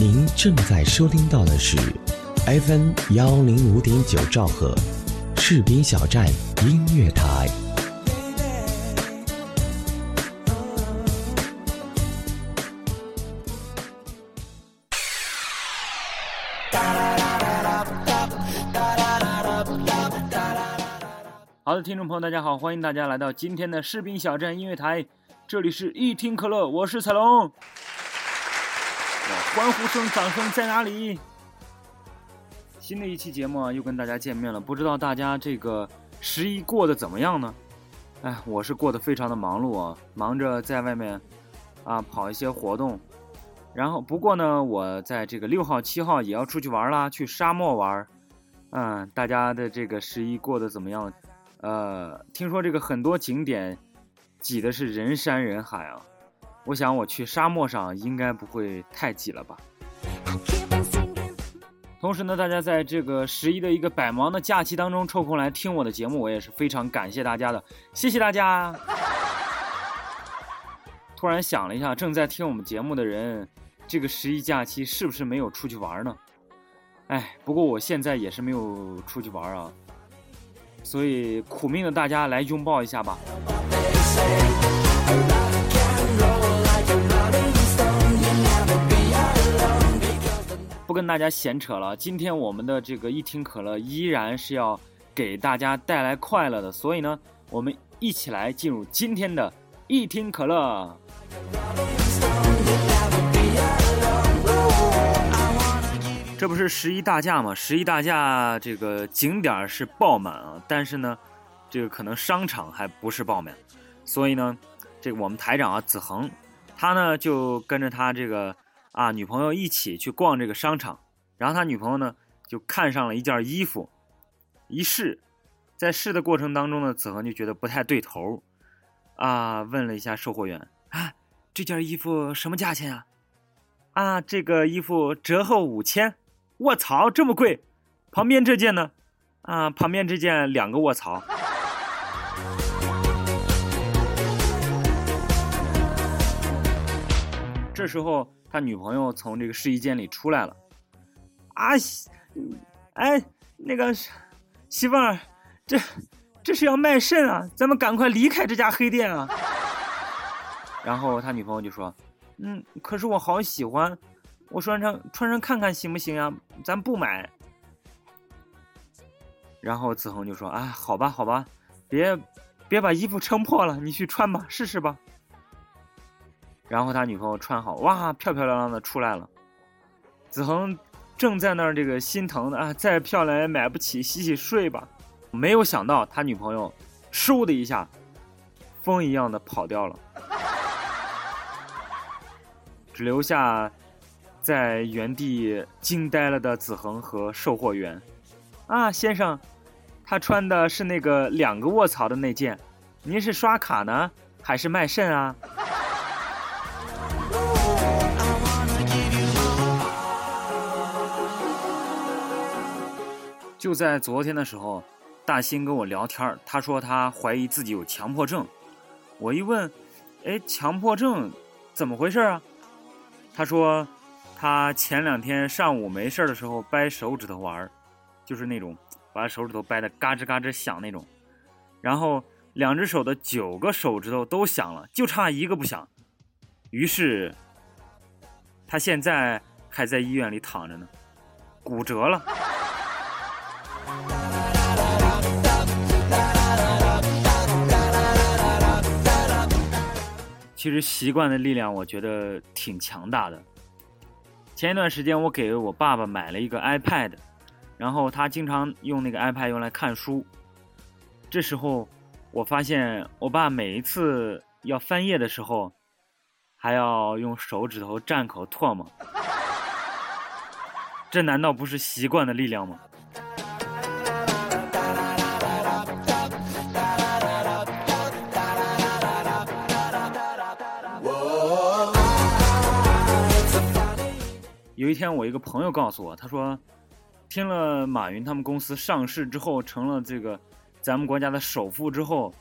您正在收听到的是 FM 幺零五点九兆赫，士兵小站音乐台。好的，听众朋友，大家好，欢迎大家来到今天的士兵小站音乐台，这里是一听可乐，我是彩龙。欢呼声、掌声在哪里？新的一期节目啊，又跟大家见面了，不知道大家这个十一过得怎么样呢？哎，我是过得非常的忙碌啊，忙着在外面啊跑一些活动，然后不过呢，我在这个六号、七号也要出去玩啦，去沙漠玩。嗯，大家的这个十一过得怎么样？呃，听说这个很多景点挤的是人山人海啊，我想我去沙漠上应该不会太挤了吧。同时呢，大家在这个十一的一个百忙的假期当中抽空来听我的节目，我也是非常感谢大家的，谢谢大家。突然想了一下，正在听我们节目的人，这个十一假期是不是没有出去玩呢？哎，不过我现在也是没有出去玩啊。所以苦命的大家来拥抱一下吧。不跟大家闲扯了，今天我们的这个一听可乐依然是要给大家带来快乐的，所以呢，我们一起来进入今天的一听可乐。这不是十一大假吗？十一大假这个景点是爆满啊，但是呢，这个可能商场还不是爆满，所以呢，这个我们台长啊子恒，他呢就跟着他这个啊女朋友一起去逛这个商场，然后他女朋友呢就看上了一件衣服，一试，在试的过程当中呢，子恒就觉得不太对头，啊，问了一下售货员啊，这件衣服什么价钱啊？啊，这个衣服折后五千。卧槽，这么贵！旁边这件呢？啊，旁边这件两个卧槽。这时候他女朋友从这个试衣间里出来了。啊，哎，那个媳妇儿，这这是要卖肾啊！咱们赶快离开这家黑店啊！然后他女朋友就说：“嗯，可是我好喜欢。”我穿上穿上看看行不行啊？咱不买。然后子恒就说：“哎，好吧，好吧，别别把衣服撑破了，你去穿吧，试试吧。”然后他女朋友穿好，哇，漂漂亮亮的出来了。子恒正在那儿这个心疼的啊，再漂亮也买不起，洗洗睡吧。没有想到他女朋友嗖的一下，风一样的跑掉了，只留下。在原地惊呆了的子恒和售货员，啊，先生，他穿的是那个两个卧槽的那件，您是刷卡呢，还是卖肾啊？就在昨天的时候，大新跟我聊天他说他怀疑自己有强迫症，我一问，哎，强迫症怎么回事啊？他说。他前两天上午没事的时候掰手指头玩就是那种把手指头掰的嘎吱嘎吱响那种，然后两只手的九个手指头都响了，就差一个不响。于是他现在还在医院里躺着呢，骨折了。其实习惯的力量，我觉得挺强大的。前一段时间，我给我爸爸买了一个 iPad，然后他经常用那个 iPad 用来看书。这时候，我发现我爸每一次要翻页的时候，还要用手指头蘸口唾沫，这难道不是习惯的力量吗？有一天，我一个朋友告诉我，他说，听了马云他们公司上市之后成了这个咱们国家的首富之后，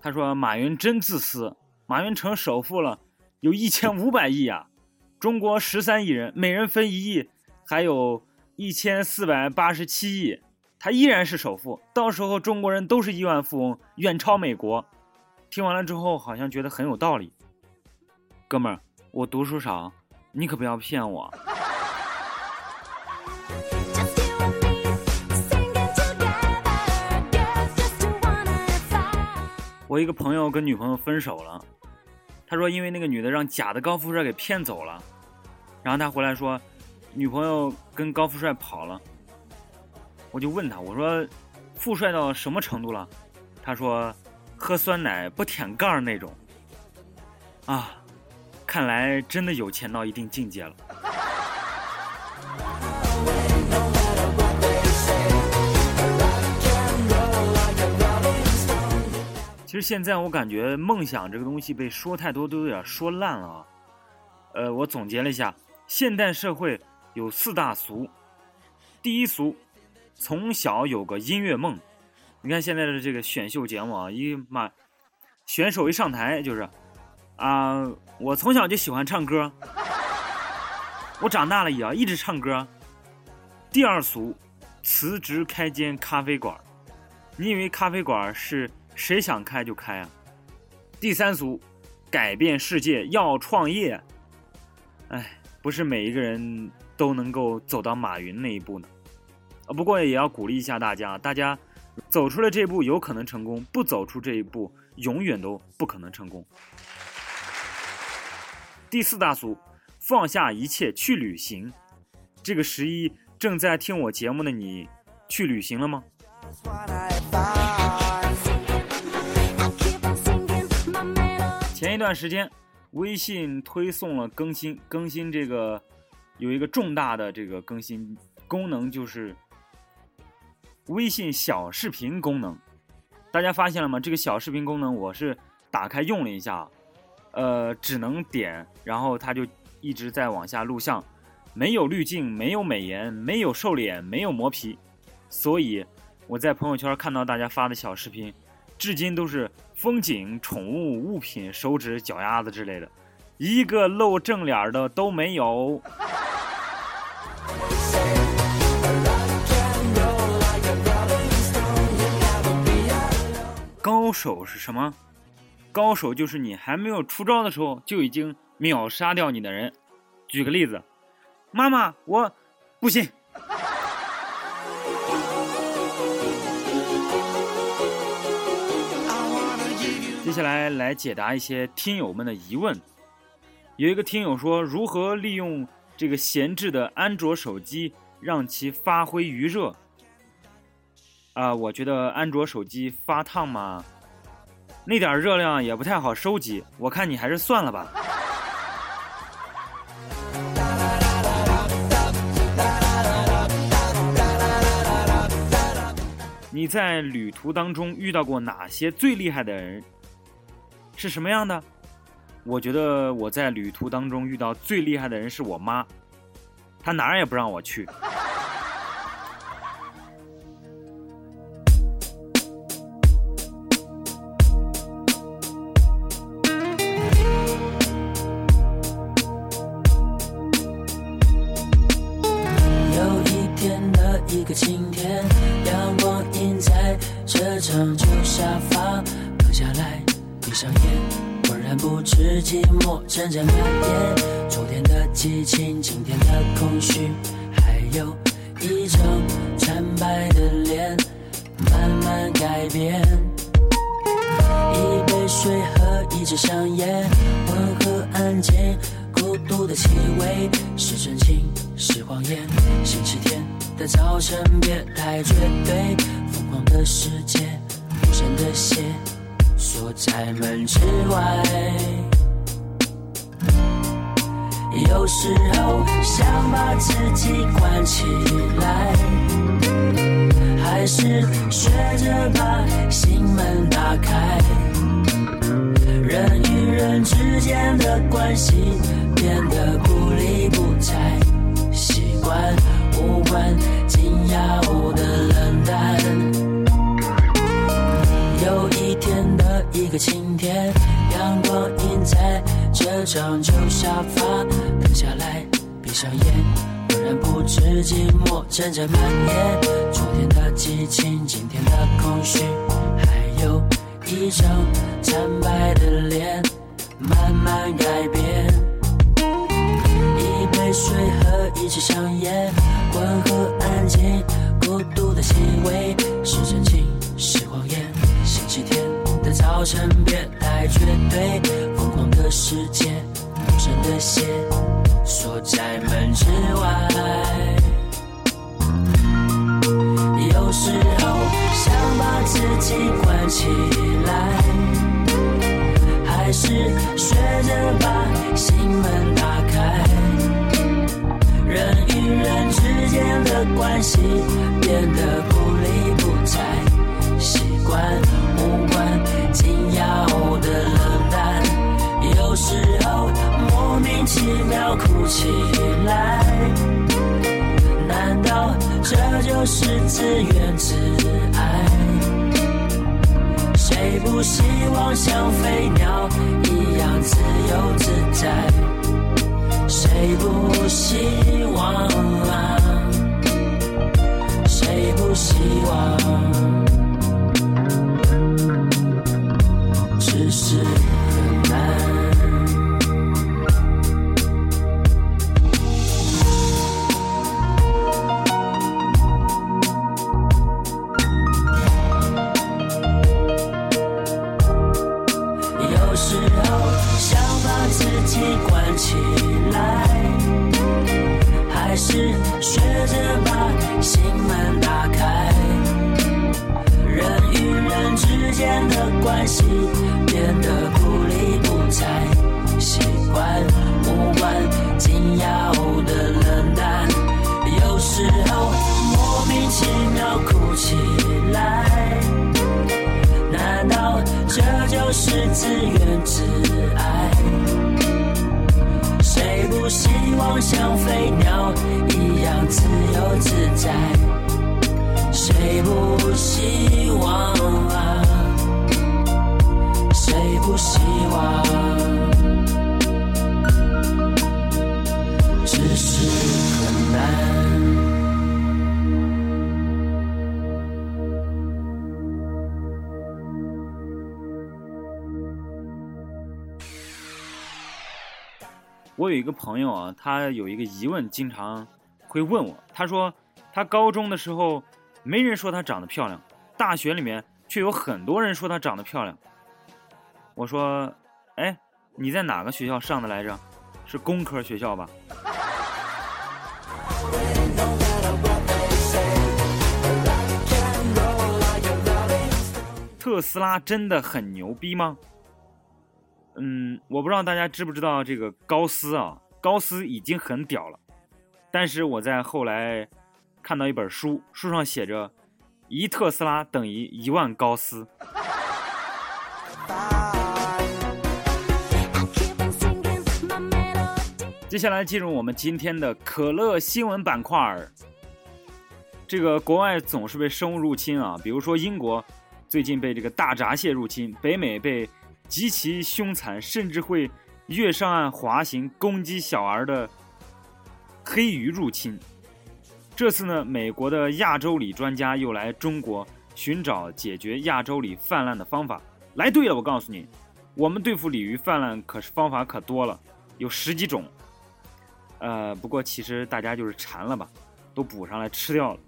他说马云真自私，马云成首富了，有一千五百亿啊，中国十三亿人，每人分一亿，还有一千四百八十七亿，他依然是首富。到时候中国人都是亿万富翁，远超美国。听完了之后，好像觉得很有道理。哥们儿，我读书少，你可不要骗我。我一个朋友跟女朋友分手了，他说因为那个女的让假的高富帅给骗走了，然后他回来说，女朋友跟高富帅跑了。我就问他，我说，富帅到什么程度了？他说，喝酸奶不舔盖儿那种。啊，看来真的有钱到一定境界了。其实现在我感觉梦想这个东西被说太多都有点说烂了啊。呃，我总结了一下，现代社会有四大俗。第一俗，从小有个音乐梦。你看现在的这个选秀节目啊，一妈，选手一上台就是，啊，我从小就喜欢唱歌，我长大了也要一直唱歌。第二俗，辞职开间咖啡馆。你以为咖啡馆是？谁想开就开啊！第三俗，改变世界要创业。哎，不是每一个人都能够走到马云那一步呢。啊，不过也要鼓励一下大家，大家走出了这一步有可能成功，不走出这一步永远都不可能成功。第四大俗，放下一切去旅行。这个十一正在听我节目的你，去旅行了吗？前一段时间，微信推送了更新，更新这个有一个重大的这个更新功能，就是微信小视频功能。大家发现了吗？这个小视频功能，我是打开用了一下，呃，只能点，然后它就一直在往下录像，没有滤镜，没有美颜，没有瘦脸，没有磨皮，所以我在朋友圈看到大家发的小视频。至今都是风景、宠物、物品、手指、脚丫子之类的，一个露正脸的都没有。高手是什么？高手就是你还没有出招的时候就已经秒杀掉你的人。举个例子，妈妈，我不信。接下来来解答一些听友们的疑问。有一个听友说，如何利用这个闲置的安卓手机让其发挥余热？啊，我觉得安卓手机发烫嘛，那点热量也不太好收集。我看你还是算了吧。你在旅途当中遇到过哪些最厉害的人？是什么样的？我觉得我在旅途当中遇到最厉害的人是我妈，她哪儿也不让我去。阵阵蔓延。昨天的激情，今天的空虚，还有一张惨白的脸，慢慢改变。一杯水和一支香烟，温和安静，孤独的气味，是真情是谎言。星期天的早晨，别太绝对，疯狂的世界，无声的血。锁在门之外，有时候想把自己关起来，还是学着把心门打开。人与人之间的关系变得不理不睬，习惯无关紧要的冷淡。有一天的一个晴天，阳光映在这张旧沙发，躺下来，闭上眼，浑然不知寂寞正在蔓延。昨天的激情，今天的空虚，还有一张惨白的脸，慢慢改变。一杯水和一支香烟，温和安静，孤独的气味，是真情。早晨，别太绝对，疯狂的世界，陌生的鞋锁在门之外。有时候想把自己关起来，还是学着把心门打开。人与人之间的关系变得不理不睬，习惯紧要的冷淡，有时候莫名其妙哭起来。难道这就是自怨自艾？谁不希望像飞鸟一样自由自在？谁不希望啊？谁不希望？只像飞鸟一样自由自在？谁不希望啊？谁不希望？我有一个朋友啊，他有一个疑问，经常会问我。他说，他高中的时候没人说他长得漂亮，大学里面却有很多人说他长得漂亮。我说，哎，你在哪个学校上的来着？是工科学校吧？特斯拉真的很牛逼吗？嗯，我不知道大家知不知道这个高斯啊，高斯已经很屌了，但是我在后来看到一本书，书上写着一特斯拉等于一万高斯。接下来进入我们今天的可乐新闻板块儿。这个国外总是被生物入侵啊，比如说英国最近被这个大闸蟹入侵，北美被极其凶残，甚至会跃上岸滑行攻击小儿的黑鱼入侵。这次呢，美国的亚洲鲤专家又来中国寻找解决亚洲鲤泛滥的方法。来对了，我告诉你，我们对付鲤鱼泛滥可是方法可多了，有十几种。呃，不过其实大家就是馋了吧，都补上来吃掉了。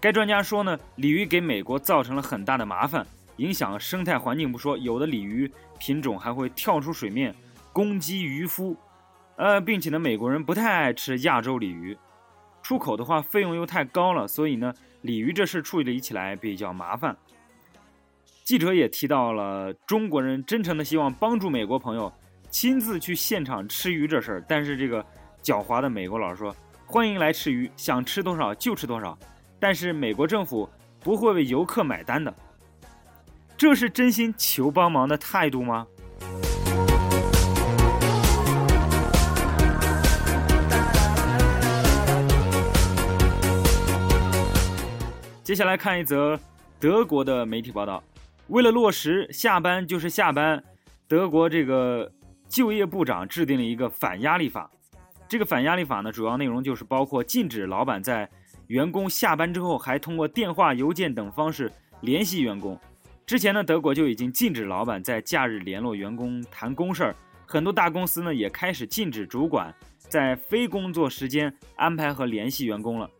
该专家说呢，鲤鱼给美国造成了很大的麻烦，影响生态环境不说，有的鲤鱼品种还会跳出水面攻击渔夫。呃，并且呢，美国人不太爱吃亚洲鲤鱼，出口的话费用又太高了，所以呢，鲤鱼这事处理起来比较麻烦。记者也提到了中国人真诚的希望帮助美国朋友亲自去现场吃鱼这事儿，但是这个狡猾的美国佬说欢迎来吃鱼，想吃多少就吃多少，但是美国政府不会为游客买单的。这是真心求帮忙的态度吗？接下来看一则德国的媒体报道，为了落实下班就是下班，德国这个就业部长制定了一个反压力法。这个反压力法呢，主要内容就是包括禁止老板在员工下班之后还通过电话、邮件等方式联系员工。之前呢，德国就已经禁止老板在假日联络员工谈公事儿，很多大公司呢也开始禁止主管在非工作时间安排和联系员工了。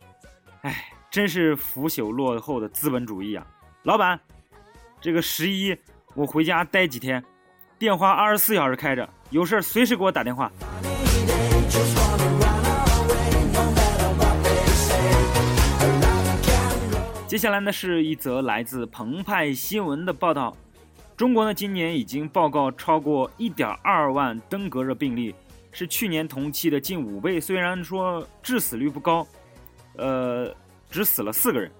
哎，真是腐朽落后的资本主义啊！老板，这个十一我回家待几天，电话二十四小时开着，有事儿随时给我打电话。接下来呢是一则来自澎湃新闻的报道，中国呢今年已经报告超过1.2万登革热病例，是去年同期的近五倍。虽然说致死率不高，呃，只死了四个人，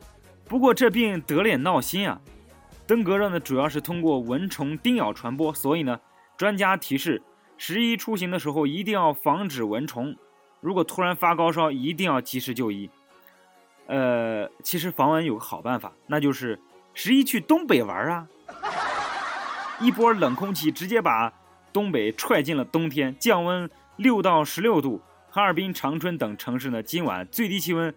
不过这病得了也闹心啊。登革热呢主要是通过蚊虫叮咬传播，所以呢，专家提示十一出行的时候一定要防止蚊虫，如果突然发高烧，一定要及时就医。呃，其实防蚊有个好办法，那就是十一去东北玩啊！一波冷空气直接把东北踹进了冬天，降温六到十六度。哈尔滨、长春等城市呢，今晚最低气温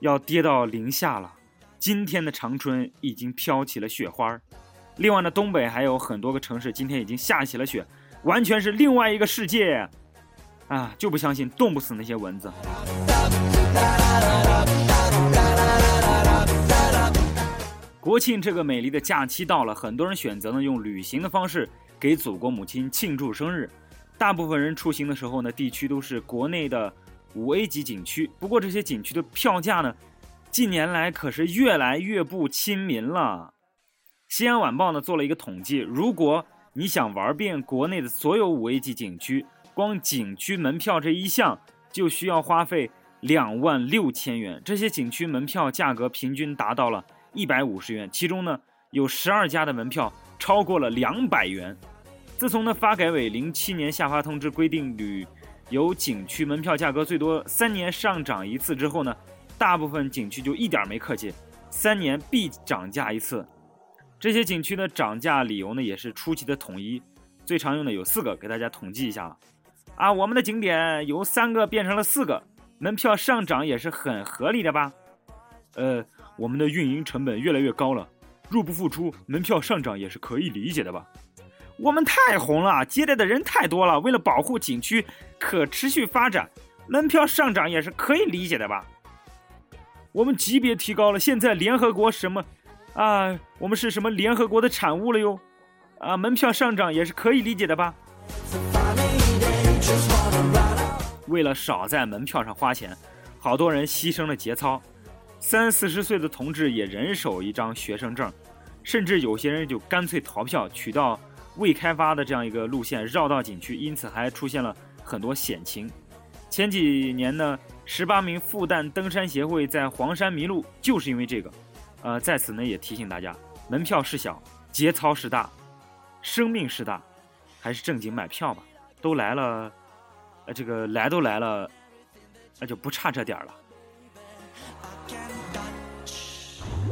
要跌到零下了。今天的长春已经飘起了雪花另外呢，东北还有很多个城市今天已经下起了雪，完全是另外一个世界啊！就不相信冻不死那些蚊子。国庆这个美丽的假期到了，很多人选择呢用旅行的方式给祖国母亲庆祝生日。大部分人出行的时候呢，地区都是国内的五 A 级景区。不过这些景区的票价呢，近年来可是越来越不亲民了。西安晚报呢做了一个统计，如果你想玩遍国内的所有五 A 级景区，光景区门票这一项就需要花费两万六千元。这些景区门票价格平均达到了。一百五十元，其中呢有十二家的门票超过了两百元。自从呢发改委零七年下发通知规定旅游景区门票价格最多三年上涨一次之后呢，大部分景区就一点没客气，三年必涨价一次。这些景区的涨价理由呢也是出奇的统一，最常用的有四个，给大家统计一下啊，我们的景点由三个变成了四个，门票上涨也是很合理的吧？呃。我们的运营成本越来越高了，入不敷出，门票上涨也是可以理解的吧？我们太红了，接待的人太多了，为了保护景区可持续发展，门票上涨也是可以理解的吧？我们级别提高了，现在联合国什么啊？我们是什么联合国的产物了哟？啊，门票上涨也是可以理解的吧？为了少在门票上花钱，好多人牺牲了节操。三四十岁的同志也人手一张学生证，甚至有些人就干脆逃票，取到未开发的这样一个路线绕道景区，因此还出现了很多险情。前几年呢，十八名复旦登山协会在黄山迷路，就是因为这个。呃，在此呢也提醒大家，门票是小，节操是大，生命是大，还是正经买票吧。都来了，呃，这个来都来了，那就不差这点了。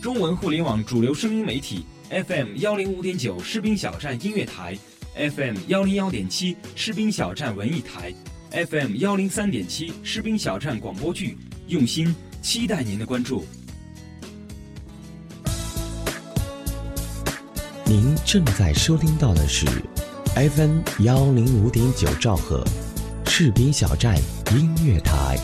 中文互联网主流声音媒体 FM 幺零五点九士兵小站音乐台，FM 幺零幺点七士兵小站文艺台，FM 幺零三点七士兵小站广播剧，用心期待您的关注。您正在收听到的是 FM 幺零五点九兆赫士兵小站音乐台。